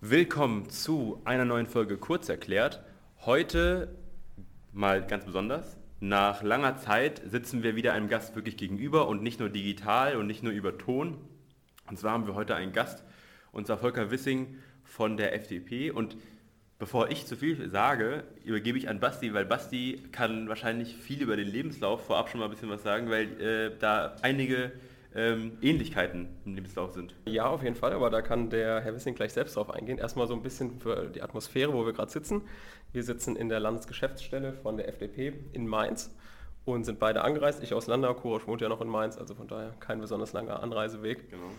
Willkommen zu einer neuen Folge Kurz erklärt. Heute mal ganz besonders. Nach langer Zeit sitzen wir wieder einem Gast wirklich gegenüber und nicht nur digital und nicht nur über Ton. Und zwar haben wir heute einen Gast, zwar Volker Wissing von der FDP. Und bevor ich zu viel sage, übergebe ich an Basti, weil Basti kann wahrscheinlich viel über den Lebenslauf vorab schon mal ein bisschen was sagen, weil äh, da einige ähm, Ähnlichkeiten im Lebenslauf sind. Ja, auf jeden Fall, aber da kann der Herr Wissing gleich selbst drauf eingehen. Erstmal so ein bisschen für die Atmosphäre, wo wir gerade sitzen. Wir sitzen in der Landesgeschäftsstelle von der FDP in Mainz und sind beide angereist. Ich aus Landau, Kurosch wohnt ja noch in Mainz, also von daher kein besonders langer Anreiseweg. Genau.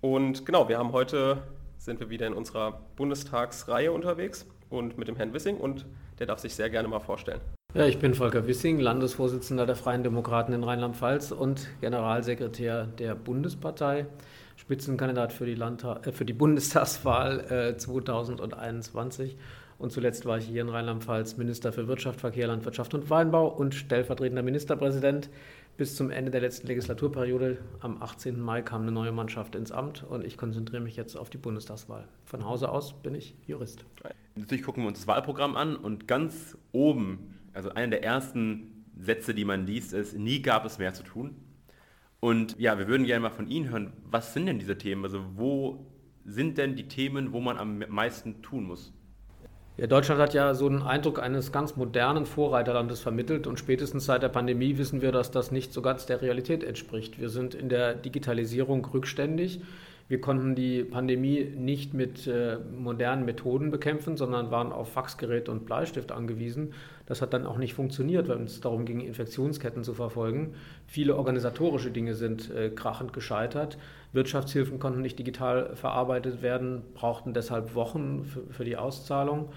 Und genau, wir haben heute, sind wir wieder in unserer Bundestagsreihe unterwegs und mit dem Herrn Wissing und der darf sich sehr gerne mal vorstellen. Ja, ich bin Volker Wissing, Landesvorsitzender der Freien Demokraten in Rheinland-Pfalz und Generalsekretär der Bundespartei, Spitzenkandidat für die, Landtag, äh, für die Bundestagswahl äh, 2021. Und zuletzt war ich hier in Rheinland-Pfalz Minister für Wirtschaft, Verkehr, Landwirtschaft und Weinbau und stellvertretender Ministerpräsident bis zum Ende der letzten Legislaturperiode. Am 18. Mai kam eine neue Mannschaft ins Amt und ich konzentriere mich jetzt auf die Bundestagswahl. Von Hause aus bin ich Jurist. Natürlich gucken wir uns das Wahlprogramm an und ganz oben also einer der ersten Sätze, die man liest, ist, nie gab es mehr zu tun. Und ja, wir würden gerne mal von Ihnen hören, was sind denn diese Themen? Also wo sind denn die Themen, wo man am meisten tun muss? Ja, Deutschland hat ja so einen Eindruck eines ganz modernen Vorreiterlandes vermittelt und spätestens seit der Pandemie wissen wir, dass das nicht so ganz der Realität entspricht. Wir sind in der Digitalisierung rückständig. Wir konnten die Pandemie nicht mit äh, modernen Methoden bekämpfen, sondern waren auf Faxgerät und Bleistift angewiesen. Das hat dann auch nicht funktioniert, weil es darum ging, Infektionsketten zu verfolgen. Viele organisatorische Dinge sind äh, krachend gescheitert. Wirtschaftshilfen konnten nicht digital verarbeitet werden, brauchten deshalb Wochen für, für die Auszahlung.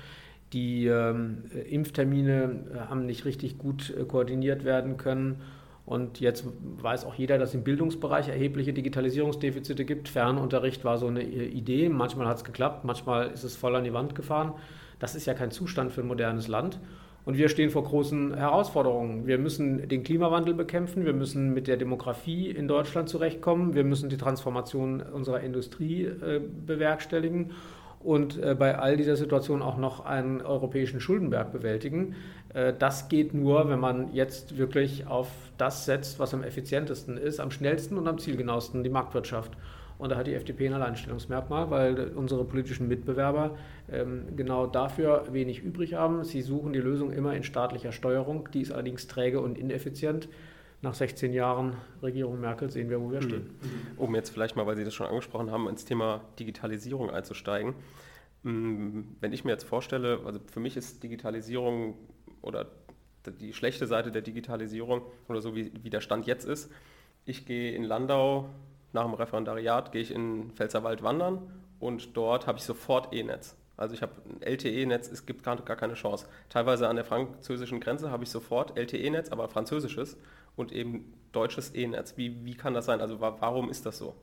Die ähm, Impftermine äh, haben nicht richtig gut äh, koordiniert werden können. Und jetzt weiß auch jeder, dass es im Bildungsbereich erhebliche Digitalisierungsdefizite gibt. Fernunterricht war so eine Idee. Manchmal hat es geklappt, manchmal ist es voll an die Wand gefahren. Das ist ja kein Zustand für ein modernes Land. Und wir stehen vor großen Herausforderungen. Wir müssen den Klimawandel bekämpfen, wir müssen mit der Demografie in Deutschland zurechtkommen, wir müssen die Transformation unserer Industrie äh, bewerkstelligen und äh, bei all dieser Situation auch noch einen europäischen Schuldenberg bewältigen. Äh, das geht nur, wenn man jetzt wirklich auf das setzt, was am effizientesten ist, am schnellsten und am zielgenauesten, die Marktwirtschaft. Und da hat die FDP ein Alleinstellungsmerkmal, weil unsere politischen Mitbewerber ähm, genau dafür wenig übrig haben. Sie suchen die Lösung immer in staatlicher Steuerung, die ist allerdings träge und ineffizient. Nach 16 Jahren Regierung Merkel sehen wir, wo wir mhm. stehen. Um jetzt vielleicht mal, weil Sie das schon angesprochen haben, ins Thema Digitalisierung einzusteigen. Mm, wenn ich mir jetzt vorstelle, also für mich ist Digitalisierung oder die schlechte Seite der Digitalisierung oder so wie, wie der Stand jetzt ist, ich gehe in Landau nach dem Referendariat gehe ich in Pfälzerwald wandern und dort habe ich sofort E-Netz. Also ich habe ein LTE-Netz, es gibt gar, gar keine Chance. Teilweise an der französischen Grenze habe ich sofort LTE-Netz, aber französisches und eben deutsches E-Netz. Wie, wie kann das sein? Also warum ist das so?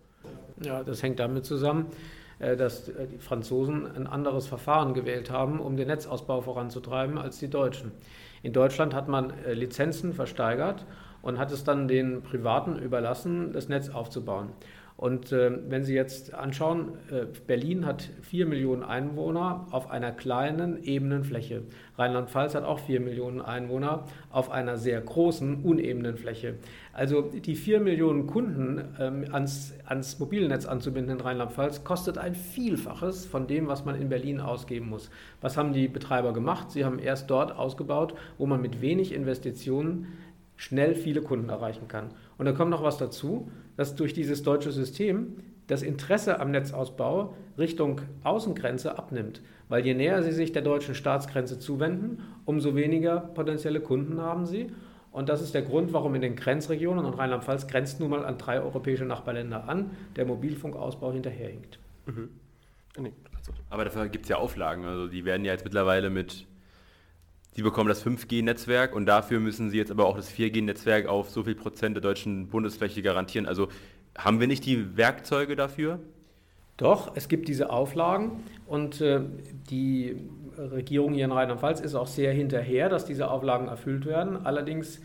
Ja, das hängt damit zusammen, äh, dass äh, die Franzosen ein anderes Verfahren gewählt haben, um den Netzausbau voranzutreiben als die Deutschen. In Deutschland hat man äh, Lizenzen versteigert und hat es dann den Privaten überlassen, das Netz aufzubauen. Und äh, wenn Sie jetzt anschauen, äh, Berlin hat 4 Millionen Einwohner auf einer kleinen, ebenen Fläche. Rheinland-Pfalz hat auch 4 Millionen Einwohner auf einer sehr großen, unebenen Fläche. Also die 4 Millionen Kunden ähm, ans, ans Mobilnetz anzubinden in Rheinland-Pfalz kostet ein Vielfaches von dem, was man in Berlin ausgeben muss. Was haben die Betreiber gemacht? Sie haben erst dort ausgebaut, wo man mit wenig Investitionen schnell viele Kunden erreichen kann. Und da kommt noch was dazu, dass durch dieses deutsche System das Interesse am Netzausbau Richtung Außengrenze abnimmt. Weil je näher sie sich der deutschen Staatsgrenze zuwenden, umso weniger potenzielle Kunden haben sie. Und das ist der Grund, warum in den Grenzregionen, und Rheinland-Pfalz grenzt nun mal an drei europäische Nachbarländer an, der Mobilfunkausbau hinterherhinkt. Mhm. Aber dafür gibt es ja Auflagen. Also die werden ja jetzt mittlerweile mit Sie bekommen das 5G-Netzwerk und dafür müssen Sie jetzt aber auch das 4G-Netzwerk auf so viel Prozent der deutschen Bundesfläche garantieren. Also haben wir nicht die Werkzeuge dafür? Doch, es gibt diese Auflagen und äh, die Regierung hier in Rheinland-Pfalz ist auch sehr hinterher, dass diese Auflagen erfüllt werden. Allerdings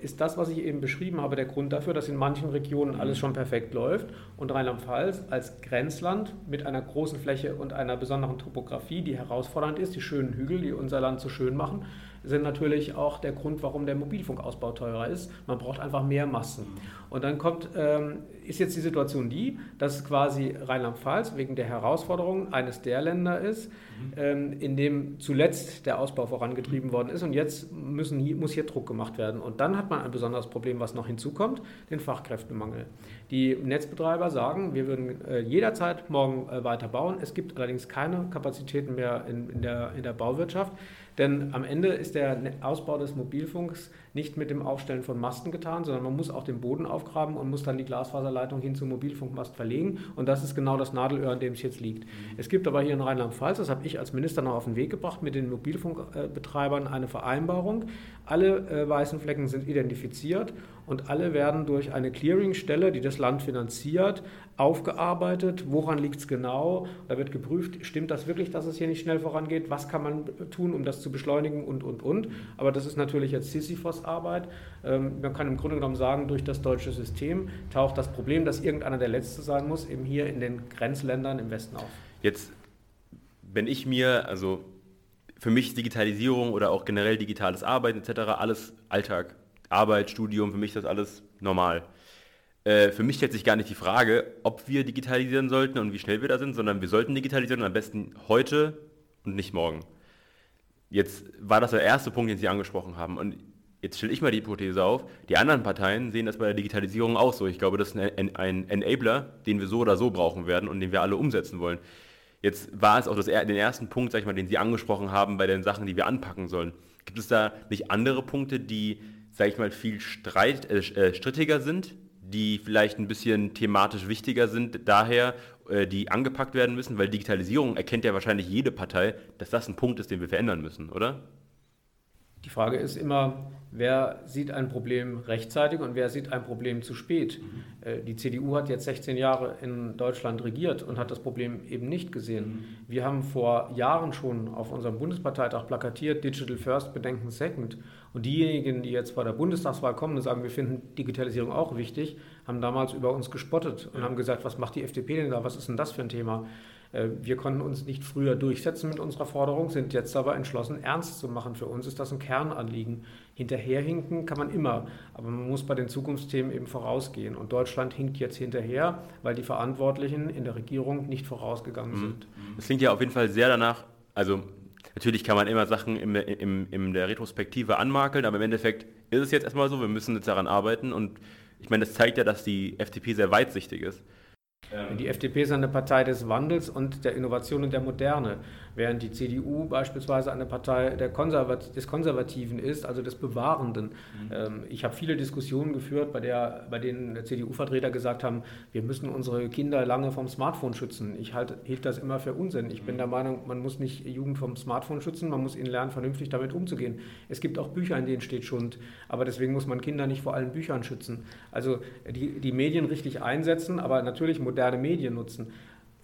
ist das, was ich eben beschrieben habe, der Grund dafür, dass in manchen Regionen alles schon perfekt läuft? Und Rheinland-Pfalz als Grenzland mit einer großen Fläche und einer besonderen Topografie, die herausfordernd ist, die schönen Hügel, die unser Land so schön machen, sind natürlich auch der Grund, warum der Mobilfunkausbau teurer ist. Man braucht einfach mehr Massen. Und dann kommt, ähm, ist jetzt die Situation die, dass quasi Rheinland-Pfalz wegen der Herausforderungen eines der Länder ist, mhm. ähm, in dem zuletzt der Ausbau vorangetrieben worden ist und jetzt müssen, muss hier Druck gemacht werden. Und dann hat man ein besonderes Problem, was noch hinzukommt, den Fachkräftemangel. Die Netzbetreiber sagen, wir würden äh, jederzeit morgen äh, weiter bauen. Es gibt allerdings keine Kapazitäten mehr in, in, der, in der Bauwirtschaft. Denn am Ende ist der Ausbau des Mobilfunks nicht mit dem Aufstellen von Masten getan, sondern man muss auch den Boden aufgraben und muss dann die Glasfaserleitung hin zum Mobilfunkmast verlegen. Und das ist genau das Nadelöhr, an dem es jetzt liegt. Mhm. Es gibt aber hier in Rheinland-Pfalz, das habe ich als Minister noch auf den Weg gebracht, mit den Mobilfunkbetreibern eine Vereinbarung. Alle äh, weißen Flecken sind identifiziert und alle werden durch eine Clearingstelle, die das Land finanziert, aufgearbeitet. Woran liegt es genau? Da wird geprüft, stimmt das wirklich, dass es hier nicht schnell vorangeht? Was kann man tun, um das zu beschleunigen und, und, und. Aber das ist natürlich jetzt Sisyphos-Arbeit. Ähm, man kann im Grunde genommen sagen, durch das deutsche System taucht das Problem, dass irgendeiner der Letzte sein muss, eben hier in den Grenzländern im Westen auf. Jetzt, wenn ich mir, also für mich Digitalisierung oder auch generell digitales Arbeiten etc. alles Alltag. Arbeit, Studium, für mich ist das alles normal. Äh, für mich stellt sich gar nicht die Frage, ob wir digitalisieren sollten und wie schnell wir da sind, sondern wir sollten digitalisieren und am besten heute und nicht morgen. Jetzt war das der erste Punkt, den Sie angesprochen haben. Und jetzt stelle ich mal die Hypothese auf, die anderen Parteien sehen das bei der Digitalisierung auch so. Ich glaube, das ist ein, ein Enabler, den wir so oder so brauchen werden und den wir alle umsetzen wollen. Jetzt war es auch das, den ersten Punkt, sag ich mal, den Sie angesprochen haben bei den Sachen, die wir anpacken sollen. Gibt es da nicht andere Punkte, die, sage ich mal, viel streit, äh, äh, strittiger sind, die vielleicht ein bisschen thematisch wichtiger sind, daher, äh, die angepackt werden müssen? Weil Digitalisierung erkennt ja wahrscheinlich jede Partei, dass das ein Punkt ist, den wir verändern müssen, oder? Die Frage ist immer, wer sieht ein Problem rechtzeitig und wer sieht ein Problem zu spät. Mhm. Äh, die CDU hat jetzt 16 Jahre in Deutschland regiert und hat das Problem eben nicht gesehen. Mhm. Wir haben vor Jahren schon auf unserem Bundesparteitag plakatiert, Digital First, Bedenken Second. Und diejenigen, die jetzt bei der Bundestagswahl kommen und sagen, wir finden Digitalisierung auch wichtig, haben damals über uns gespottet und haben gesagt, was macht die FDP denn da, was ist denn das für ein Thema? Äh, wir konnten uns nicht früher durchsetzen mit unserer Forderung, sind jetzt aber entschlossen, ernst zu machen. Für uns ist das ein Kernanliegen. Hinterherhinken kann man immer, aber man muss bei den Zukunftsthemen eben vorausgehen. Und Deutschland hinkt jetzt hinterher, weil die Verantwortlichen in der Regierung nicht vorausgegangen mhm. sind. Das klingt ja auf jeden Fall sehr danach, also Natürlich kann man immer Sachen im, im, in der Retrospektive anmakeln, aber im Endeffekt ist es jetzt erstmal so, wir müssen jetzt daran arbeiten und ich meine, das zeigt ja, dass die FDP sehr weitsichtig ist. Ähm. Die FDP ist eine Partei des Wandels und der Innovation und der Moderne, während die CDU beispielsweise eine Partei Konservat des Konservativen ist, also des Bewahrenden. Mhm. Ähm, ich habe viele Diskussionen geführt, bei, der, bei denen CDU-Vertreter gesagt haben, wir müssen unsere Kinder lange vom Smartphone schützen. Ich halt, hielt das immer für Unsinn. Ich bin mhm. der Meinung, man muss nicht Jugend vom Smartphone schützen, man muss ihnen lernen, vernünftig damit umzugehen. Es gibt auch Bücher, in denen steht Schund, aber deswegen muss man Kinder nicht vor allen Büchern schützen. Also die, die Medien richtig einsetzen, aber natürlich moderne Medien nutzen.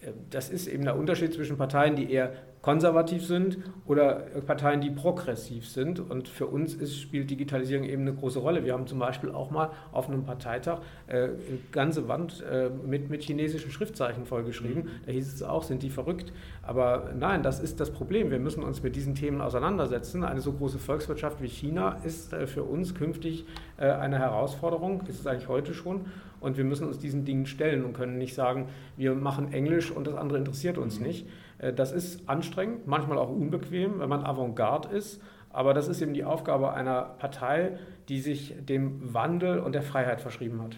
Äh, das ist eben der Unterschied zwischen Parteien, die eher konservativ sind oder Parteien, die progressiv sind. Und für uns ist, spielt Digitalisierung eben eine große Rolle. Wir haben zum Beispiel auch mal auf einem Parteitag äh, eine ganze Wand äh, mit, mit chinesischen Schriftzeichen vollgeschrieben. Da hieß es auch, sind die verrückt. Aber nein, das ist das Problem. Wir müssen uns mit diesen Themen auseinandersetzen. Eine so große Volkswirtschaft wie China ist äh, für uns künftig äh, eine Herausforderung. Ist es eigentlich heute schon. Und wir müssen uns diesen Dingen stellen und können nicht sagen, wir machen Englisch und das andere interessiert uns nicht. Äh, das ist anstrengend, manchmal auch unbequem, wenn man Avantgarde ist. Aber das ist eben die Aufgabe einer Partei, die sich dem Wandel und der Freiheit verschrieben hat.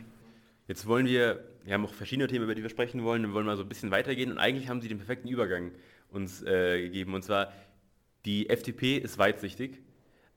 Jetzt wollen wir, wir haben auch verschiedene Themen, über die wir sprechen wollen. Wir wollen mal so ein bisschen weitergehen. Und eigentlich haben Sie den perfekten Übergang uns äh, gegeben. Und zwar, die FDP ist weitsichtig,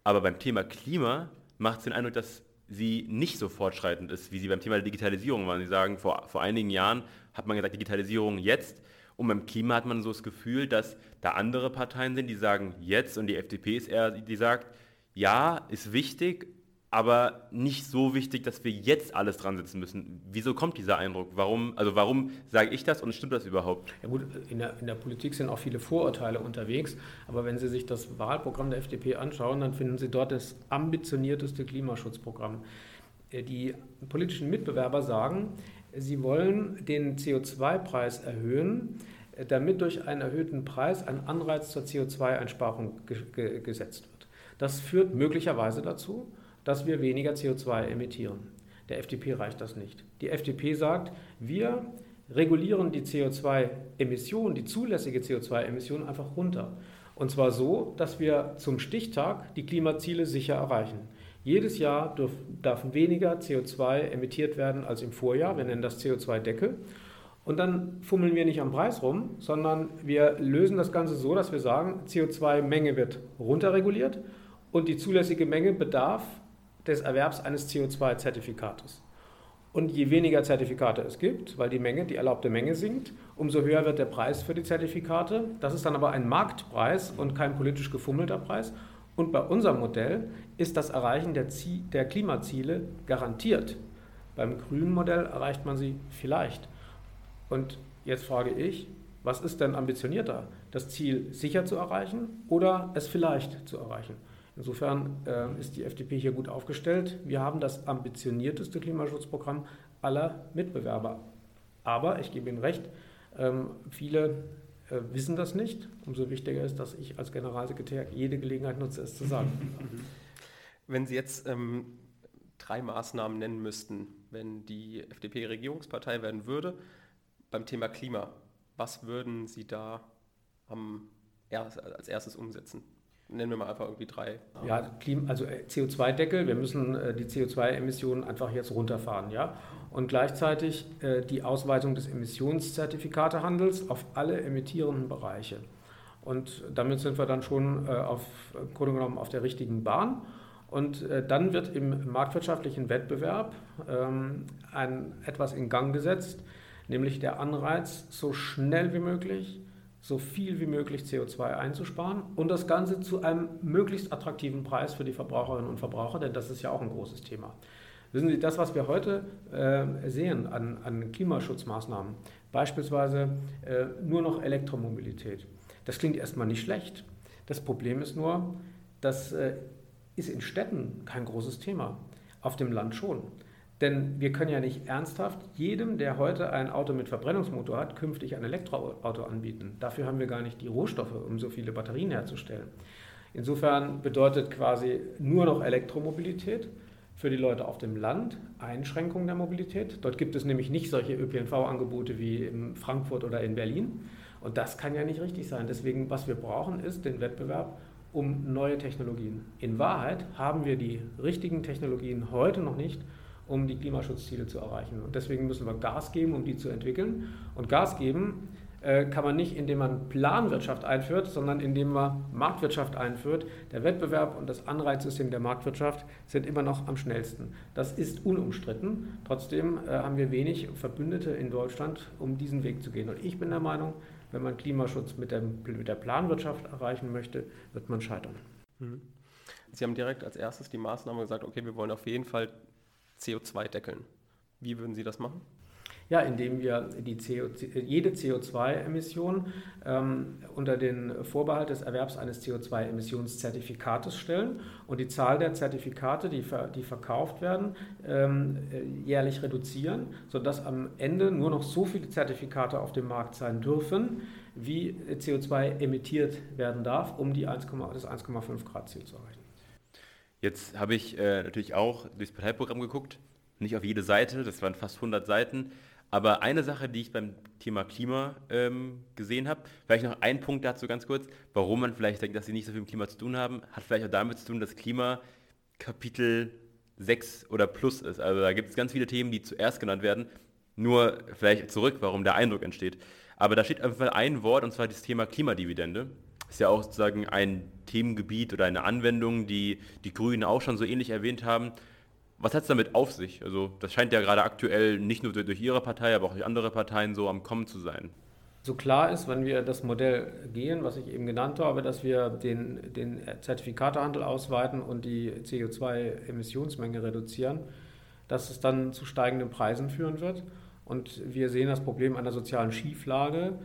aber beim Thema Klima macht es den Eindruck, dass sie nicht so fortschreitend ist, wie sie beim Thema der Digitalisierung waren. Sie sagen, vor, vor einigen Jahren hat man gesagt, Digitalisierung jetzt. Und beim Klima hat man so das Gefühl, dass da andere Parteien sind, die sagen jetzt und die FDP ist eher, die sagt, ja, ist wichtig, aber nicht so wichtig, dass wir jetzt alles dran setzen müssen. Wieso kommt dieser Eindruck? Warum, also warum sage ich das und stimmt das überhaupt? Ja gut, in der, in der Politik sind auch viele Vorurteile unterwegs, aber wenn Sie sich das Wahlprogramm der FDP anschauen, dann finden Sie dort das ambitionierteste Klimaschutzprogramm. Äh, die politischen Mitbewerber sagen, sie wollen den CO2-Preis erhöhen, damit durch einen erhöhten Preis ein Anreiz zur CO2-Einsparung ge gesetzt wird. Das führt möglicherweise dazu, dass wir weniger CO2 emittieren. Der FDP reicht das nicht. Die FDP sagt, wir regulieren die CO2-Emission, die zulässige CO2-Emission einfach runter. Und zwar so, dass wir zum Stichtag die Klimaziele sicher erreichen. Jedes Jahr darf, darf weniger CO2 emittiert werden als im Vorjahr. Wir nennen das CO2-Deckel. Und dann fummeln wir nicht am Preis rum, sondern wir lösen das Ganze so, dass wir sagen, CO2-Menge wird runterreguliert und die zulässige Menge bedarf des Erwerbs eines CO2-Zertifikates. Und je weniger Zertifikate es gibt, weil die Menge, die erlaubte Menge sinkt, umso höher wird der Preis für die Zertifikate. Das ist dann aber ein Marktpreis und kein politisch gefummelter Preis. Und bei unserem Modell ist das Erreichen der, Ziel, der Klimaziele garantiert. Beim grünen Modell erreicht man sie vielleicht. Und jetzt frage ich, was ist denn ambitionierter? Das Ziel sicher zu erreichen oder es vielleicht zu erreichen? Insofern äh, ist die FDP hier gut aufgestellt. Wir haben das ambitionierteste Klimaschutzprogramm aller Mitbewerber. Aber ich gebe Ihnen recht, ähm, viele wissen das nicht. Umso wichtiger ist, dass ich als Generalsekretär jede Gelegenheit nutze, es zu sagen. Wenn Sie jetzt ähm, drei Maßnahmen nennen müssten, wenn die FDP Regierungspartei werden würde, beim Thema Klima, was würden Sie da am, als erstes umsetzen? Nennen wir mal einfach irgendwie drei. Ja, also äh, CO2-Deckel, wir müssen äh, die CO2-Emissionen einfach jetzt runterfahren, ja. Und gleichzeitig äh, die Ausweitung des Emissionszertifikatehandels auf alle emittierenden Bereiche. Und damit sind wir dann schon auf, im Grunde genommen auf der richtigen Bahn. Und dann wird im marktwirtschaftlichen Wettbewerb ähm, ein, etwas in Gang gesetzt, nämlich der Anreiz, so schnell wie möglich so viel wie möglich CO2 einzusparen und das Ganze zu einem möglichst attraktiven Preis für die Verbraucherinnen und Verbraucher, denn das ist ja auch ein großes Thema. Wissen Sie, das, was wir heute äh, sehen an, an, Klimaschutzmaßnahmen, beispielsweise äh, nur noch Elektromobilität, das klingt erstmal nicht schlecht. Das Problem ist nur, das äh, ist in Städten kein großes Thema, auf dem Land schon. Denn wir können ja nicht ernsthaft jedem, der heute ein Auto mit Verbrennungsmotor hat, künftig ein Elektroauto anbieten. Dafür haben wir gar nicht die Rohstoffe, um so viele Batterien herzustellen. Insofern bedeutet quasi nur noch Elektromobilität für die Leute auf dem Land Einschränkung der Mobilität. Dort gibt es nämlich nicht solche ÖPNV-Angebote wie in Frankfurt oder in Berlin. Und das kann ja nicht richtig sein. Deswegen, was wir brauchen, ist den Wettbewerb um neue Technologien. In Wahrheit haben wir die richtigen Technologien heute noch nicht um die Klimaschutzziele zu erreichen. Und deswegen müssen wir Gas geben, um die zu entwickeln. Und Gas geben äh, kann man nicht, indem man Planwirtschaft einführt, sondern indem man Marktwirtschaft einführt. Der Wettbewerb und das Anreizsystem der Marktwirtschaft sind immer noch am schnellsten. Das ist unumstritten. Trotzdem äh, haben wir wenig Verbündete in Deutschland, um diesen Weg zu gehen. Und ich bin der Meinung, wenn man Klimaschutz mit der, mit der Planwirtschaft erreichen möchte, wird man scheitern. Mhm. Sie haben direkt als erstes die Maßnahme gesagt, okay, wir wollen auf jeden Fall CO2 deckeln. Wie würden Sie das machen? Ja, indem wir die CO, jede CO2-Emission ähm, unter den Vorbehalt des Erwerbs eines CO2-Emissionszertifikates stellen und die Zahl der Zertifikate, die, ver, die verkauft werden, ähm, jährlich reduzieren, sodass am Ende nur noch so viele Zertifikate auf dem Markt sein dürfen, wie CO2 emittiert werden darf, um die 1, das 1,5 Grad Ziel zu erreichen. Jetzt habe ich äh, natürlich auch durchs Parteiprogramm geguckt, nicht auf jede Seite, das waren fast 100 Seiten, aber eine Sache, die ich beim Thema Klima ähm, gesehen habe, vielleicht noch ein Punkt dazu ganz kurz, warum man vielleicht denkt, dass sie nicht so viel mit Klima zu tun haben, hat vielleicht auch damit zu tun, dass Klima Kapitel 6 oder plus ist. Also da gibt es ganz viele Themen, die zuerst genannt werden, nur vielleicht zurück, warum der Eindruck entsteht. Aber da steht auf jeden Fall ein Wort, und zwar das Thema Klimadividende ist ja auch sozusagen ein Themengebiet oder eine Anwendung, die die Grünen auch schon so ähnlich erwähnt haben. Was hat es damit auf sich? Also das scheint ja gerade aktuell nicht nur durch Ihre Partei, aber auch durch andere Parteien so am Kommen zu sein. So klar ist, wenn wir das Modell gehen, was ich eben genannt habe, dass wir den, den Zertifikatehandel ausweiten und die CO2-Emissionsmenge reduzieren, dass es dann zu steigenden Preisen führen wird. Und wir sehen das Problem einer sozialen Schieflage,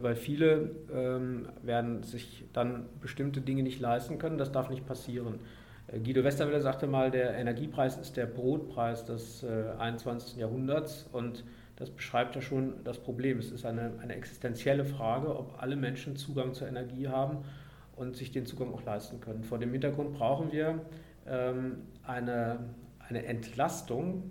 weil viele ähm, werden sich dann bestimmte Dinge nicht leisten können. Das darf nicht passieren. Äh, Guido Westerwelle sagte mal, der Energiepreis ist der Brotpreis des äh, 21. Jahrhunderts und das beschreibt ja schon das Problem. Es ist eine, eine existenzielle Frage, ob alle Menschen Zugang zur Energie haben und sich den Zugang auch leisten können. Vor dem Hintergrund brauchen wir ähm, eine, eine Entlastung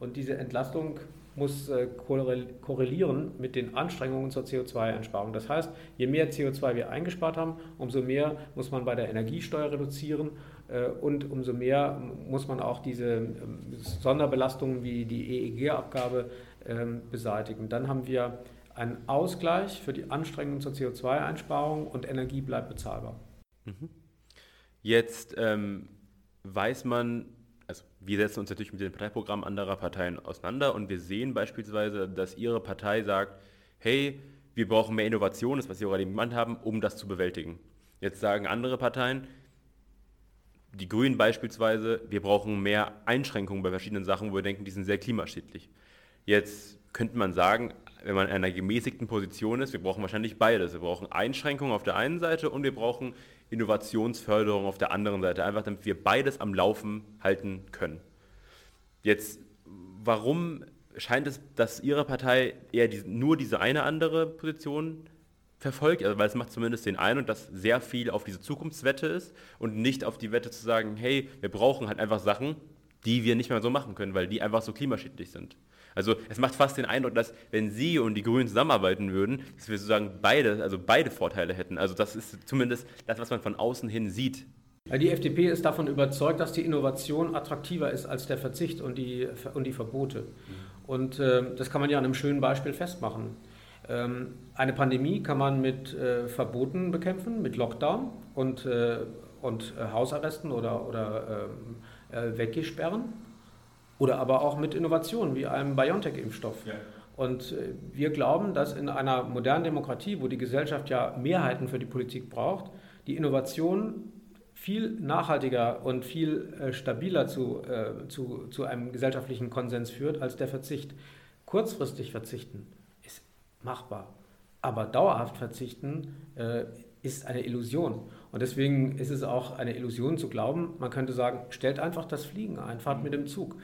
und diese Entlastung muss äh, korrelieren mit den Anstrengungen zur CO2-Einsparung. Das heißt, je mehr CO2 wir eingespart haben, umso mehr muss man bei der Energiesteuer reduzieren äh, und umso mehr muss man auch diese ähm, Sonderbelastungen wie die EEG-Abgabe ähm, beseitigen. Dann haben wir einen Ausgleich für die Anstrengungen zur CO2-Einsparung und Energie bleibt bezahlbar. Mhm. Jetzt ähm, weiß man, also wir setzen uns natürlich mit den Parteiprogrammen anderer Parteien auseinander und wir sehen beispielsweise, dass Ihre Partei sagt, hey, wir brauchen mehr Innovation, das was Sie gerade eben genannt haben, um das zu bewältigen. Jetzt sagen andere Parteien, die Grünen beispielsweise, wir brauchen mehr Einschränkungen bei verschiedenen Sachen, wo wir denken, die sind sehr klimaschädlich. Jetzt könnte man sagen, wenn man in einer gemäßigten Position ist, wir brauchen wahrscheinlich beides. Wir brauchen Einschränkungen auf der einen Seite und wir brauchen Innovationsförderung auf der anderen Seite, einfach damit wir beides am Laufen halten können. Jetzt, warum scheint es, dass Ihre Partei eher die, nur diese eine andere Position verfolgt? Also, weil es macht zumindest den Eindruck, dass sehr viel auf diese Zukunftswette ist und nicht auf die Wette zu sagen, hey, wir brauchen halt einfach Sachen, die wir nicht mehr so machen können, weil die einfach so klimaschädlich sind. Also es macht fast den Eindruck, dass wenn Sie und die Grünen zusammenarbeiten würden, dass wir sozusagen beide, also beide Vorteile hätten. Also das ist zumindest das, was man von außen hin sieht. Die FDP ist davon überzeugt, dass die Innovation attraktiver ist als der Verzicht und die, und die Verbote. Und äh, das kann man ja an einem schönen Beispiel festmachen. Ähm, eine Pandemie kann man mit äh, Verboten bekämpfen, mit Lockdown und, äh, und äh, Hausarresten oder, oder ähm, äh, Weggesperren. Oder aber auch mit Innovationen wie einem BioNTech-Impfstoff. Ja. Und äh, wir glauben, dass in einer modernen Demokratie, wo die Gesellschaft ja Mehrheiten für die Politik braucht, die Innovation viel nachhaltiger und viel äh, stabiler zu, äh, zu, zu einem gesellschaftlichen Konsens führt als der Verzicht. Kurzfristig verzichten ist machbar, aber dauerhaft verzichten ist eine Illusion. Und deswegen ist es auch eine Illusion zu glauben, man könnte sagen, stellt einfach das Fliegen ein, fahrt mit dem Zug.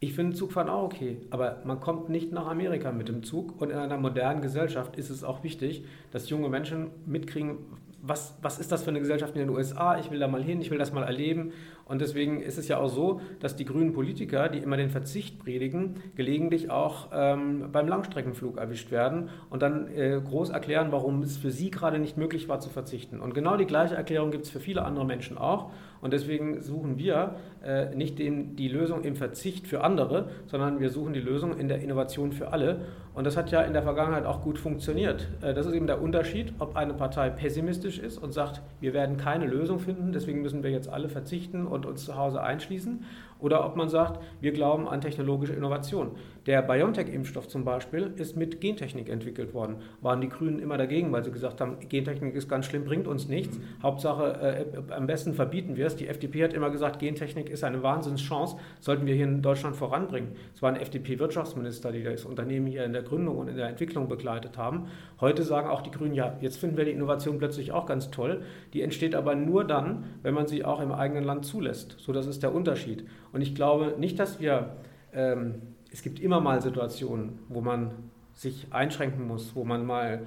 Ich finde Zugfahren auch okay, aber man kommt nicht nach Amerika mit dem Zug und in einer modernen Gesellschaft ist es auch wichtig, dass junge Menschen mitkriegen, was, was ist das für eine Gesellschaft in den USA? Ich will da mal hin, ich will das mal erleben. Und deswegen ist es ja auch so, dass die grünen Politiker, die immer den Verzicht predigen, gelegentlich auch ähm, beim Langstreckenflug erwischt werden und dann äh, groß erklären, warum es für sie gerade nicht möglich war zu verzichten. Und genau die gleiche Erklärung gibt es für viele andere Menschen auch. Und deswegen suchen wir äh, nicht den, die Lösung im Verzicht für andere, sondern wir suchen die Lösung in der Innovation für alle. Und das hat ja in der Vergangenheit auch gut funktioniert. Äh, das ist eben der Unterschied, ob eine Partei pessimistisch ist und sagt, wir werden keine Lösung finden, deswegen müssen wir jetzt alle verzichten und uns zu Hause einschließen oder ob man sagt, wir glauben an technologische Innovation. Der BioNTech-Impfstoff zum Beispiel ist mit Gentechnik entwickelt worden. Waren die Grünen immer dagegen, weil sie gesagt haben, Gentechnik ist ganz schlimm, bringt uns nichts. Hauptsache, äh, am besten verbieten wir es. Die FDP hat immer gesagt, Gentechnik ist eine Wahnsinnschance, sollten wir hier in Deutschland voranbringen. Es waren FDP-Wirtschaftsminister, die das Unternehmen hier in der Gründung und in der Entwicklung begleitet haben. Heute sagen auch die Grünen, ja, jetzt finden wir die Innovation plötzlich auch ganz toll. Die entsteht aber nur dann, wenn man sie auch im eigenen Land zulässt. So, das ist der Unterschied. Und ich glaube nicht, dass wir, ähm, es gibt immer mal Situationen, wo man sich einschränken muss, wo man mal,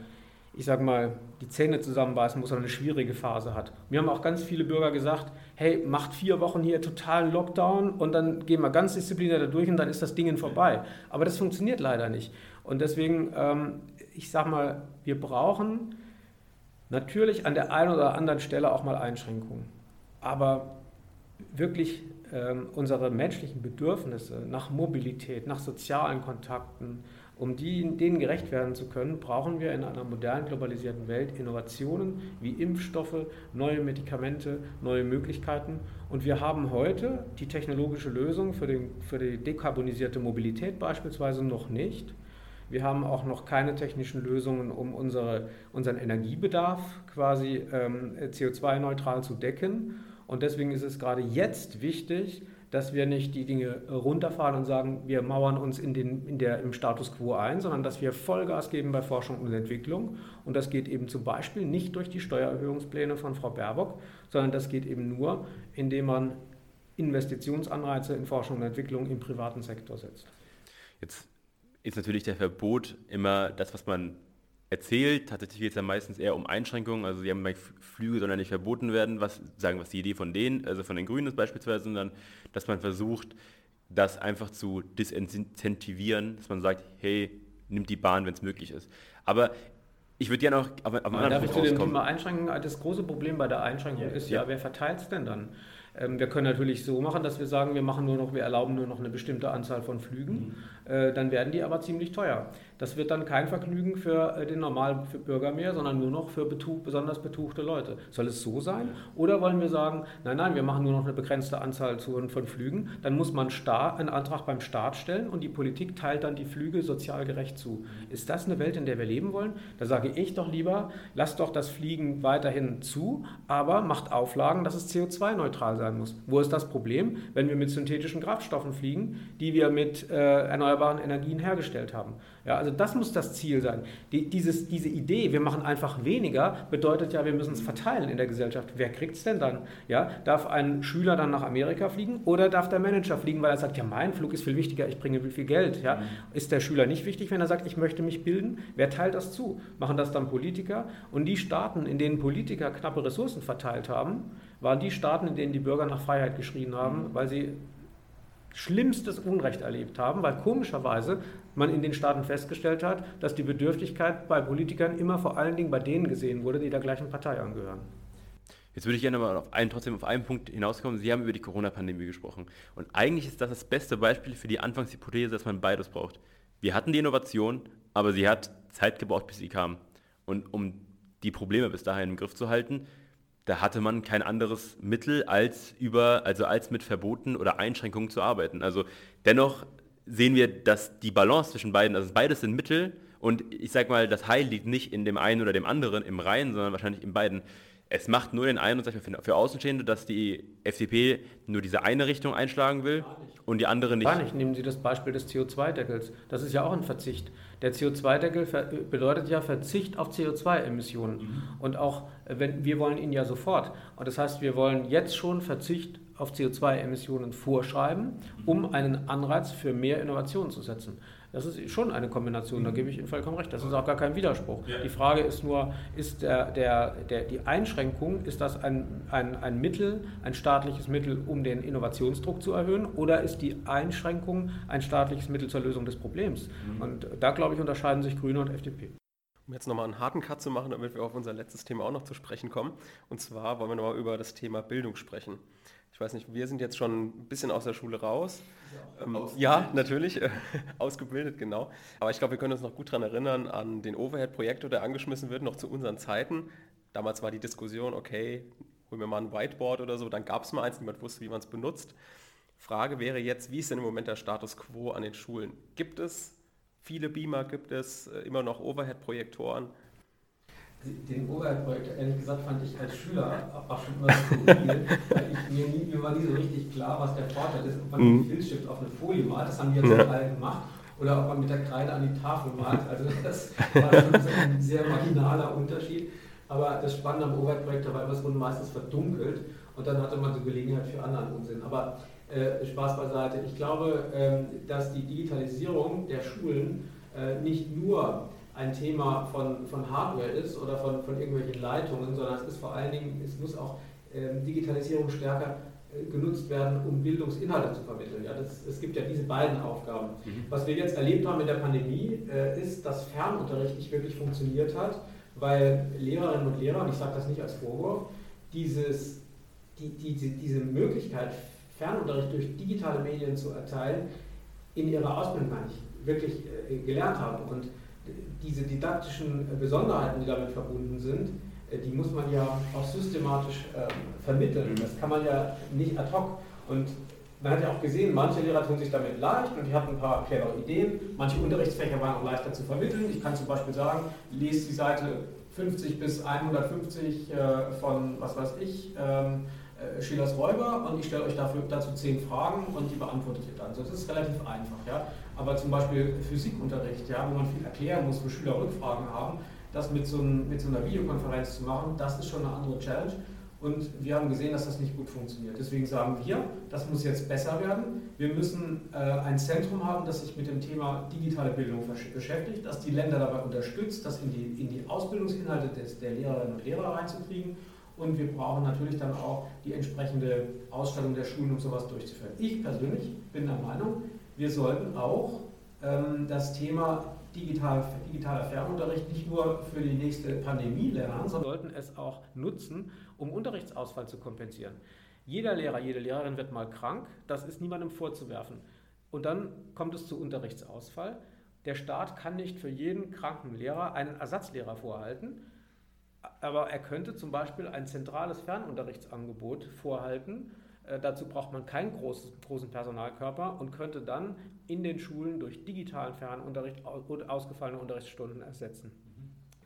ich sage mal, die Zähne zusammenbeißen muss oder eine schwierige Phase hat. Mir haben auch ganz viele Bürger gesagt, hey, macht vier Wochen hier totalen Lockdown und dann gehen wir ganz diszipliniert da durch und dann ist das Ding vorbei. Aber das funktioniert leider nicht. Und deswegen, ähm, ich sage mal, wir brauchen natürlich an der einen oder anderen Stelle auch mal Einschränkungen. Aber wirklich ähm, unsere menschlichen Bedürfnisse nach Mobilität, nach sozialen Kontakten, um die, denen gerecht werden zu können, brauchen wir in einer modernen globalisierten Welt Innovationen wie Impfstoffe, neue Medikamente, neue Möglichkeiten. Und wir haben heute die technologische Lösung für, den, für die dekarbonisierte Mobilität beispielsweise noch nicht. Wir haben auch noch keine technischen Lösungen, um unsere, unseren Energiebedarf quasi ähm, CO2-neutral zu decken. Und deswegen ist es gerade jetzt wichtig, dass wir nicht die Dinge runterfahren und sagen, wir mauern uns in den, in der, im Status quo ein, sondern dass wir Vollgas geben bei Forschung und Entwicklung. Und das geht eben zum Beispiel nicht durch die Steuererhöhungspläne von Frau Baerbock, sondern das geht eben nur, indem man Investitionsanreize in Forschung und Entwicklung im privaten Sektor setzt. Jetzt ist natürlich der Verbot immer das, was man erzählt. Tatsächlich geht es ja meistens eher um Einschränkungen. Also sie haben Flüge sollen ja nicht verboten werden, was sagen, was die Idee von denen, also von den Grünen ist beispielsweise, sondern dass man versucht, das einfach zu disincentivieren, dass man sagt, hey, nimm die Bahn, wenn es möglich ist. Aber ich würde gerne auch auf, auf einen anderen Darf ich zu dem Thema Einschränkungen? Das große Problem bei der Einschränkung ja. ist ja, ja wer verteilt es denn dann? Ähm, wir können natürlich so machen, dass wir sagen, wir machen nur noch, wir erlauben nur noch eine bestimmte Anzahl von Flügen. Mhm. Äh, dann werden die aber ziemlich teuer. Das wird dann kein Vergnügen für äh, den normalen Bürger mehr, sondern nur noch für betuch, besonders betuchte Leute. Soll es so sein? Oder wollen wir sagen, nein, nein, wir machen nur noch eine begrenzte Anzahl von Flügen? Dann muss man einen Antrag beim Staat stellen und die Politik teilt dann die Flüge sozial gerecht zu. Ist das eine Welt, in der wir leben wollen? Da sage ich doch lieber, lasst doch das Fliegen weiterhin zu, aber macht Auflagen, dass es CO2-neutral sein muss. Wo ist das Problem? Wenn wir mit synthetischen Kraftstoffen fliegen, die wir mit äh, erneuerbaren Energien hergestellt haben. Ja, also das muss das Ziel sein. Die, dieses, diese Idee, wir machen einfach weniger, bedeutet ja, wir müssen es verteilen in der Gesellschaft. Wer kriegt es denn dann? Ja, darf ein Schüler dann nach Amerika fliegen oder darf der Manager fliegen, weil er sagt, ja, mein Flug ist viel wichtiger, ich bringe viel Geld. Ja? Mhm. Ist der Schüler nicht wichtig, wenn er sagt, ich möchte mich bilden? Wer teilt das zu? Machen das dann Politiker? Und die Staaten, in denen Politiker knappe Ressourcen verteilt haben, waren die Staaten, in denen die Bürger nach Freiheit geschrien haben, mhm. weil sie schlimmstes Unrecht erlebt haben, weil komischerweise man in den Staaten festgestellt hat, dass die Bedürftigkeit bei Politikern immer vor allen Dingen bei denen gesehen wurde, die der gleichen Partei angehören. Jetzt würde ich gerne mal auf einen, trotzdem auf einen Punkt hinauskommen. Sie haben über die Corona-Pandemie gesprochen. Und eigentlich ist das das beste Beispiel für die Anfangshypothese, dass man beides braucht. Wir hatten die Innovation, aber sie hat Zeit gebraucht, bis sie kam. Und um die Probleme bis dahin im Griff zu halten, da hatte man kein anderes Mittel als über, also als mit Verboten oder Einschränkungen zu arbeiten. Also dennoch sehen wir, dass die Balance zwischen beiden, also beides sind Mittel und ich sage mal, das Heil liegt nicht in dem einen oder dem anderen im Reihen, sondern wahrscheinlich in beiden. Es macht nur den Eindruck für, für Außenstehende, dass die FDP nur diese eine Richtung einschlagen will und die andere nicht. Gar nicht. Nehmen Sie das Beispiel des CO2-Deckels. Das ist ja auch ein Verzicht. Der CO2-Deckel bedeutet ja Verzicht auf CO2-Emissionen. Mhm. Und auch, wenn wir wollen ihn ja sofort. Und das heißt, wir wollen jetzt schon Verzicht auf CO2-Emissionen vorschreiben, um einen Anreiz für mehr Innovation zu setzen. Das ist schon eine Kombination, da gebe ich Ihnen vollkommen recht. Das ist auch gar kein Widerspruch. Die Frage ist nur, ist der, der, der, die Einschränkung, ist das ein, ein, ein Mittel, ein staatliches Mittel, um den Innovationsdruck zu erhöhen, oder ist die Einschränkung ein staatliches Mittel zur Lösung des Problems? Mhm. Und da, glaube ich, unterscheiden sich Grüne und FDP. Um jetzt nochmal einen harten Cut zu machen, damit wir auf unser letztes Thema auch noch zu sprechen kommen. Und zwar wollen wir nochmal über das Thema Bildung sprechen weiß nicht, wir sind jetzt schon ein bisschen aus der Schule raus. Ja, ähm, ja natürlich, äh, ausgebildet, genau. Aber ich glaube, wir können uns noch gut daran erinnern an den Overhead-Projektor, der angeschmissen wird, noch zu unseren Zeiten. Damals war die Diskussion, okay, holen wir mal ein Whiteboard oder so, dann gab es mal eins, niemand wusste, wie man es benutzt. Frage wäre jetzt, wie ist denn im Moment der Status quo an den Schulen? Gibt es viele Beamer, gibt es äh, immer noch Overhead-Projektoren? Den Overhead-Projekt, ehrlich gesagt, fand ich als Schüler auch schon immer so skurril, weil ich, mir, nie, mir war nie so richtig klar, was der Vorteil ist, ob man mhm. den Filzstift auf eine Folie malt, das haben die ja zum Teil gemacht, oder ob man mit der Kreide an die Tafel malt. Also das war schon so ein sehr marginaler Unterschied. Aber das Spannende am Overhead-Projekt war immer, es wurde meistens verdunkelt und dann hatte man so Gelegenheit für anderen Unsinn. Aber äh, Spaß beiseite. Ich glaube, ähm, dass die Digitalisierung der Schulen äh, nicht nur ein Thema von, von Hardware ist oder von, von irgendwelchen Leitungen, sondern es ist vor allen Dingen, es muss auch ähm, Digitalisierung stärker äh, genutzt werden, um Bildungsinhalte zu vermitteln. Ja, das, es gibt ja diese beiden Aufgaben. Mhm. Was wir jetzt erlebt haben mit der Pandemie, äh, ist, dass Fernunterricht nicht wirklich funktioniert hat, weil Lehrerinnen und Lehrer, und ich sage das nicht als Vorwurf, dieses, die, die, diese Möglichkeit, Fernunterricht durch digitale Medien zu erteilen, in ihrer Ausbildung gar nicht wirklich äh, gelernt haben. Und diese didaktischen Besonderheiten, die damit verbunden sind, äh, die muss man ja auch systematisch äh, vermitteln. Das kann man ja nicht ad hoc. Und man hat ja auch gesehen, manche Lehrer tun sich damit leicht und die hatten ein paar clevere Ideen. Manche Unterrichtsfächer waren auch leichter zu vermitteln. Ich kann zum Beispiel sagen, lese die Seite 50 bis 150 äh, von, was weiß ich, ähm, äh, Schillers Räuber und ich stelle euch dafür, dazu zehn Fragen und die beantwortet ihr dann. Also das ist relativ einfach. Ja? Aber zum Beispiel Physikunterricht, ja, wo man viel erklären muss, wo Schüler Rückfragen haben, das mit so, ein, mit so einer Videokonferenz zu machen, das ist schon eine andere Challenge. Und wir haben gesehen, dass das nicht gut funktioniert. Deswegen sagen wir, das muss jetzt besser werden. Wir müssen äh, ein Zentrum haben, das sich mit dem Thema digitale Bildung beschäftigt, das die Länder dabei unterstützt, das in die, in die Ausbildungsinhalte des, der Lehrerinnen und Lehrer reinzukriegen. Und wir brauchen natürlich dann auch die entsprechende Ausstattung der Schulen, um sowas durchzuführen. Ich persönlich bin der Meinung, wir sollten auch ähm, das Thema digital, digitaler Fernunterricht nicht nur für die nächste Pandemie lernen, sondern sollten es auch nutzen, um Unterrichtsausfall zu kompensieren. Jeder Lehrer, jede Lehrerin wird mal krank, das ist niemandem vorzuwerfen. Und dann kommt es zu Unterrichtsausfall. Der Staat kann nicht für jeden kranken Lehrer einen Ersatzlehrer vorhalten, aber er könnte zum Beispiel ein zentrales Fernunterrichtsangebot vorhalten. Äh, dazu braucht man keinen großen, großen Personalkörper und könnte dann in den Schulen durch digitalen Fernunterricht ausgefallene Unterrichtsstunden ersetzen.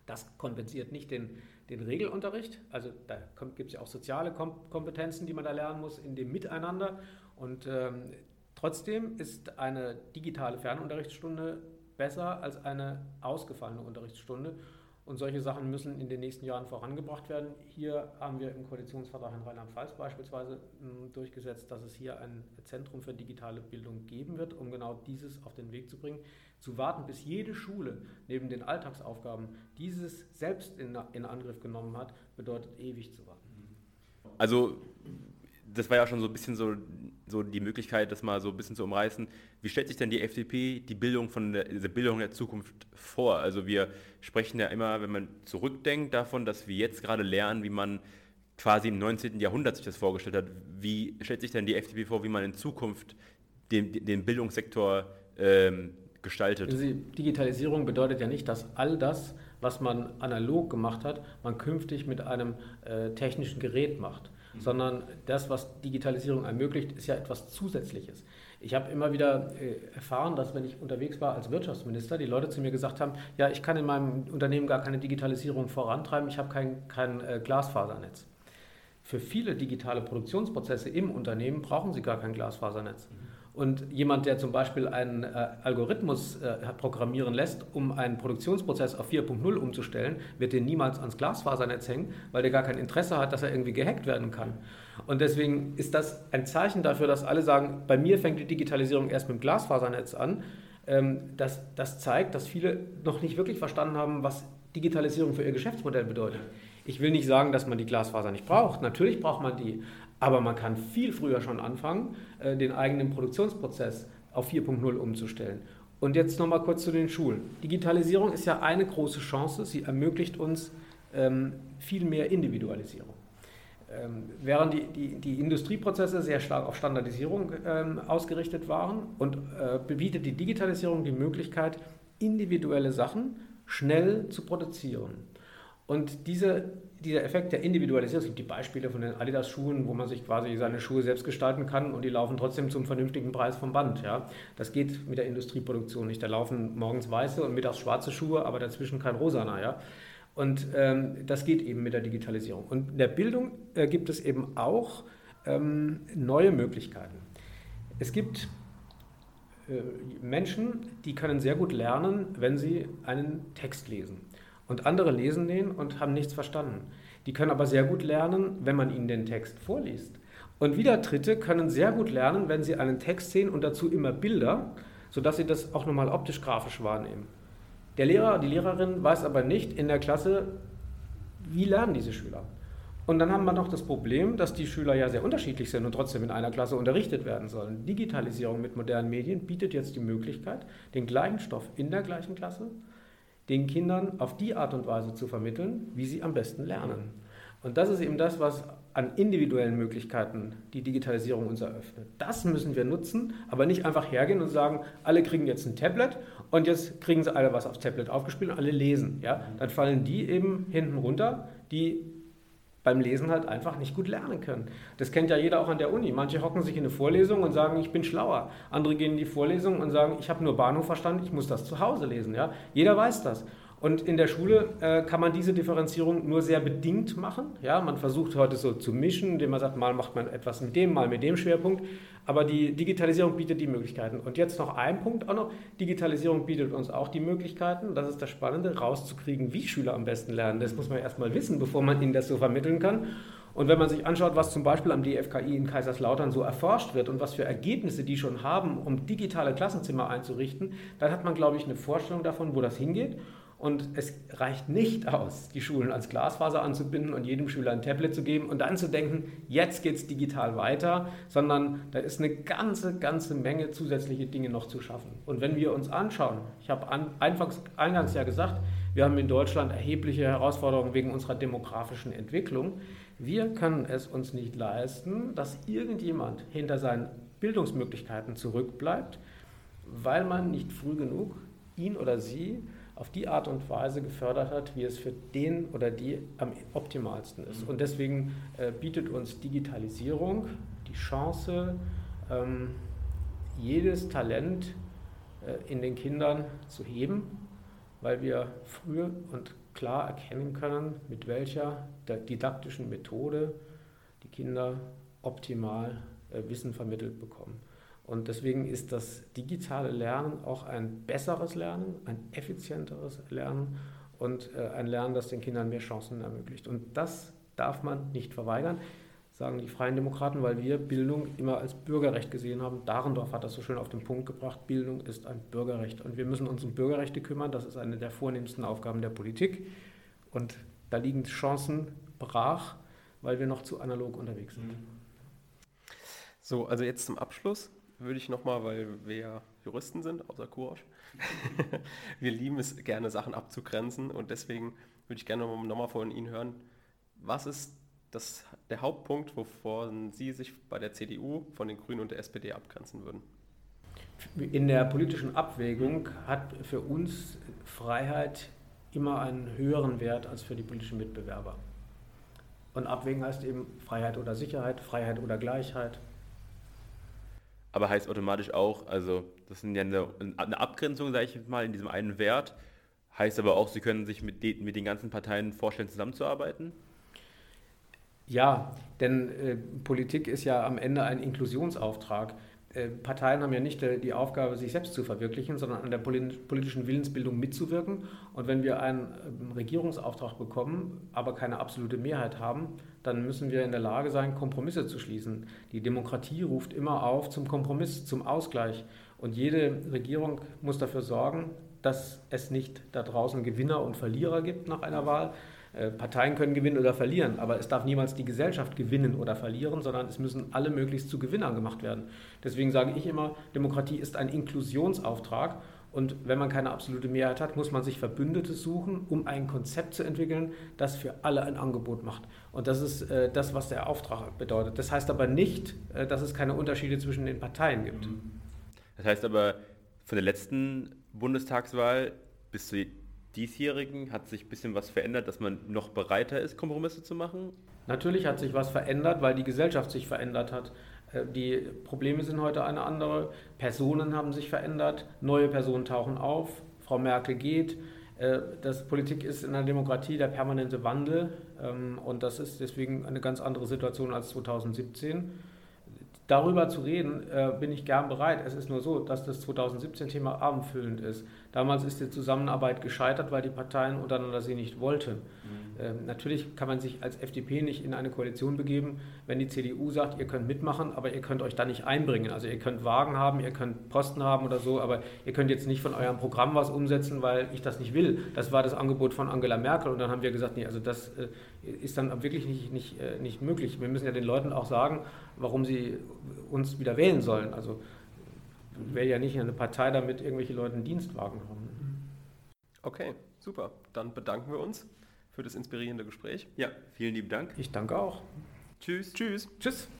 Das kompensiert nicht den, den Regelunterricht. Also da gibt es ja auch soziale Kompetenzen, die man da lernen muss in dem Miteinander. Und ähm, trotzdem ist eine digitale Fernunterrichtsstunde besser als eine ausgefallene Unterrichtsstunde. Und solche Sachen müssen in den nächsten Jahren vorangebracht werden. Hier haben wir im Koalitionsvertrag in Rheinland-Pfalz beispielsweise hm, durchgesetzt, dass es hier ein Zentrum für digitale Bildung geben wird, um genau dieses auf den Weg zu bringen. Zu warten, bis jede Schule neben den Alltagsaufgaben dieses selbst in, Angriff genommen hat, bedeutet ewig zu warten. Also das war ja schon so ein bisschen so, so die Möglichkeit, das mal so ein bisschen zu umreißen. Wie stellt sich denn die FDP die Bildung von der, diese Bildung der Zukunft vor? Also wir sprechen ja immer, wenn man zurückdenkt, davon, dass wir jetzt gerade lernen, wie man quasi im 19. Jahrhundert sich das vorgestellt hat. Wie stellt sich denn die FDP vor, wie man in Zukunft den, den Bildungssektor ähm, gestaltet? Also Digitalisierung bedeutet ja nicht, dass all das, was man analog gemacht hat, man künftig mit einem äh, technischen Gerät macht sondern das, was Digitalisierung ermöglicht, ist ja etwas Zusätzliches. Ich habe immer wieder äh, erfahren, dass wenn ich unterwegs war als Wirtschaftsminister, die Leute zu mir gesagt haben, ja, ich kann in meinem Unternehmen gar keine Digitalisierung vorantreiben, ich habe kein, kein äh, Glasfasernetz. Für viele digitale Produktionsprozesse im Unternehmen brauchen sie gar kein Glasfasernetz. Mhm. Und jemand, der zum Beispiel einen äh, Algorithmus äh, programmieren lässt, um einen Produktionsprozess auf 4.0 umzustellen, wird den niemals ans Glasfasernetz hängen, weil der gar kein Interesse hat, dass er irgendwie gehackt werden kann. Und deswegen ist das ein Zeichen dafür, dass alle sagen, bei mir fängt die Digitalisierung erst mit dem Glasfasernetz an. Ähm, das, das zeigt, dass viele noch nicht wirklich verstanden haben, was Digitalisierung für ihr Geschäftsmodell bedeutet. Ich will nicht sagen, dass man die Glasfaser nicht braucht. Natürlich braucht man die. Aber man kann viel früher schon anfangen, äh, den eigenen Produktionsprozess auf 4.0 umzustellen. Und jetzt nochmal kurz zu den Schulen. Digitalisierung ist ja eine große Chance. Sie ermöglicht uns ähm, viel mehr Individualisierung. Ähm, während die, die, die, Industrieprozesse sehr stark auf Standardisierung ähm, ausgerichtet waren und äh, bietet die Digitalisierung die Möglichkeit, individuelle Sachen schnell zu produzieren. Und diese dieser Effekt der Individualisierung, es gibt die Beispiele von den Adidas-Schuhen, wo man sich quasi seine Schuhe selbst gestalten kann und die laufen trotzdem zum vernünftigen Preis vom Band. Ja. Das geht mit der Industrieproduktion nicht. Da laufen morgens weiße und mittags schwarze Schuhe, aber dazwischen kein rosaner. Ja. Und ähm, das geht eben mit der Digitalisierung. Und in der Bildung äh, gibt es eben auch ähm, neue Möglichkeiten. Es gibt äh, Menschen, die können sehr gut lernen, wenn sie einen Text lesen. Und andere lesen den und haben nichts verstanden. Die können aber sehr gut lernen, wenn man ihnen den Text vorliest. Und wieder Dritte können sehr gut lernen, wenn sie einen Text sehen und dazu immer Bilder, sodass sie das auch nochmal optisch-grafisch wahrnehmen. Der Lehrer, die Lehrerin weiß aber nicht in der Klasse, wie lernen diese Schüler. Und dann haben wir noch das Problem, dass die Schüler ja sehr unterschiedlich sind und trotzdem in einer Klasse unterrichtet werden sollen. Digitalisierung mit modernen Medien bietet jetzt die Möglichkeit, den gleichen Stoff in der gleichen Klasse den Kindern auf die Art und Weise zu vermitteln, wie sie am besten lernen. Und das ist eben das, was an individuellen Möglichkeiten die Digitalisierung uns eröffnet. Das müssen wir nutzen, aber nicht einfach hergehen und sagen, alle kriegen jetzt ein Tablet und jetzt kriegen sie alle was aufs Tablet aufgespielt und alle lesen. Ja? Dann fallen die eben hinten runter, die beim Lesen halt einfach nicht gut lernen können. Das kennt ja jeder auch an der Uni. Manche hocken sich in eine Vorlesung und sagen, ich bin schlauer. Andere gehen in die Vorlesung und sagen, ich habe nur Bahnhof verstanden, ich muss das zu Hause lesen. Ja? Jeder weiß das. Und in der Schule äh, kann man diese Differenzierung nur sehr bedingt machen. Ja, man versucht heute so zu mischen, indem man sagt, mal macht man etwas mit dem, mal mit dem Schwerpunkt. Aber die Digitalisierung bietet die Möglichkeiten. Und jetzt noch ein Punkt auch noch. Digitalisierung bietet uns auch die Möglichkeiten, das ist das Spannende, rauszukriegen, wie Schüler am besten lernen. Das muss man erstmal wissen, bevor man ihnen das so vermitteln kann. Und wenn man sich anschaut, was zum Beispiel am DFKI in Kaiserslautern so erforscht wird und was für Ergebnisse die schon haben, um digitale Klassenzimmer einzurichten, dann hat man, glaube ich, eine Vorstellung davon, wo das hingeht. Und es reicht nicht aus, die Schulen als Glasfaser anzubinden und jedem Schüler ein Tablet zu geben und dann zu denken, jetzt geht es digital weiter, sondern da ist eine ganze, ganze Menge zusätzliche Dinge noch zu schaffen. Und wenn wir uns anschauen, ich habe eingangs, eingangs ja gesagt, wir haben in Deutschland erhebliche Herausforderungen wegen unserer demografischen Entwicklung. Wir können es uns nicht leisten, dass irgendjemand hinter seinen Bildungsmöglichkeiten zurückbleibt, weil man nicht früh genug ihn oder sie auf die Art und Weise gefördert hat, wie es für den oder die am optimalsten ist. Und deswegen äh, bietet uns Digitalisierung die Chance, ähm, jedes Talent äh, in den Kindern zu heben, weil wir früh und klar erkennen können, mit welcher didaktischen Methode die Kinder optimal äh, Wissen vermittelt bekommen. Und deswegen ist das digitale Lernen auch ein besseres Lernen, ein effizienteres Lernen und äh, ein Lernen, das den Kindern mehr Chancen ermöglicht. Und das darf man nicht verweigern, sagen die Freien Demokraten, weil wir Bildung immer als Bürgerrecht gesehen haben. Dahrendorf hat das so schön auf den Punkt gebracht, Bildung ist ein Bürgerrecht. Und wir müssen uns um Bürgerrechte kümmern, das ist eine der vornehmsten Aufgaben der Politik. Und da liegen Chancen brach, weil wir noch zu analog unterwegs sind. So, also jetzt zum Abschluss würde ich nochmal, weil wir Juristen sind, außer Kurosch, wir lieben es gerne, Sachen abzugrenzen und deswegen würde ich gerne nochmal von Ihnen hören, was ist das, der Hauptpunkt, wovon Sie sich bei der CDU von den Grünen und der SPD abgrenzen würden? In der politischen Abwägung hat für uns Freiheit immer einen höheren Wert als für die politischen Mitbewerber. Und Abwägen heißt eben Freiheit oder Sicherheit, Freiheit oder Gleichheit, aber heißt automatisch auch, also das sind ja eine, eine Abgrenzung, sage ich mal, in diesem einen Wert, heißt aber auch, Sie können sich mit, de, mit den ganzen Parteien vorstellen, zusammenzuarbeiten? Ja, denn äh, Politik ist ja am Ende ein Inklusionsauftrag. Äh, Parteien haben ja nicht äh, die Aufgabe, sich selbst zu verwirklichen, sondern an der politischen Willensbildung mitzuwirken. Und wenn wir einen ähm, Regierungsauftrag bekommen, aber keine absolute Mehrheit haben, dann müssen wir in der Lage sein, Kompromisse zu schließen. Die Demokratie ruft immer auf zum Kompromiss, zum Ausgleich. Und jede Regierung muss dafür sorgen, dass es nicht da draußen Gewinner und Verlierer gibt nach einer Wahl, Parteien können gewinnen oder verlieren, aber es darf niemals die Gesellschaft gewinnen oder verlieren, sondern es müssen alle möglichst zu Gewinnern gemacht werden. Deswegen sage ich immer, Demokratie ist ein Inklusionsauftrag und wenn man keine absolute Mehrheit hat, muss man sich Verbündete suchen, um ein Konzept zu entwickeln, das für alle ein Angebot macht. Und das ist äh, das, was der Auftrag bedeutet. Das heißt aber nicht, äh, dass es keine Unterschiede zwischen den Parteien gibt. Das heißt aber, von der letzten Bundestagswahl bis zu diesjährigen hat sich ein bisschen was verändert, dass man noch bereiter ist, Kompromisse zu machen? Natürlich hat sich was verändert, weil die Gesellschaft sich verändert hat. Äh, die Probleme sind heute eine andere. Personen haben sich verändert, neue Personen tauchen auf, Frau Merkel geht. Äh, das Politik ist in einer Demokratie der permanente Wandel ähm, und das ist deswegen eine ganz andere Situation als 2017. Darüber zu reden, äh, bin ich gern bereit. Es ist nur so, dass das 2017-Thema abendfüllend ist. Damals ist die Zusammenarbeit gescheitert, weil die Parteien untereinander sie nicht wollten. Mhm. Ähm, natürlich kann man sich als FDP nicht in eine Koalition begeben, wenn die CDU sagt, ihr könnt mitmachen, aber ihr könnt euch da nicht einbringen. Also ihr könnt Wagen haben, ihr könnt Posten haben oder so, aber ihr könnt jetzt nicht von eurem Programm was umsetzen, weil ich das nicht will. Das war das Angebot von Angela Merkel und dann haben wir gesagt, nee, also das äh, ist dann wirklich nicht, nicht, äh, nicht möglich. Wir müssen ja den Leuten auch sagen, warum sie uns wieder wählen sollen. Also wähle ja nicht eine Partei, damit irgendwelche Leute einen Dienstwagen haben. Okay, super. Dann bedanken wir uns für das inspirierende Gespräch. Ja, vielen lieben Dank. Ich danke auch. Tschüss. Tschüss. Tschüss.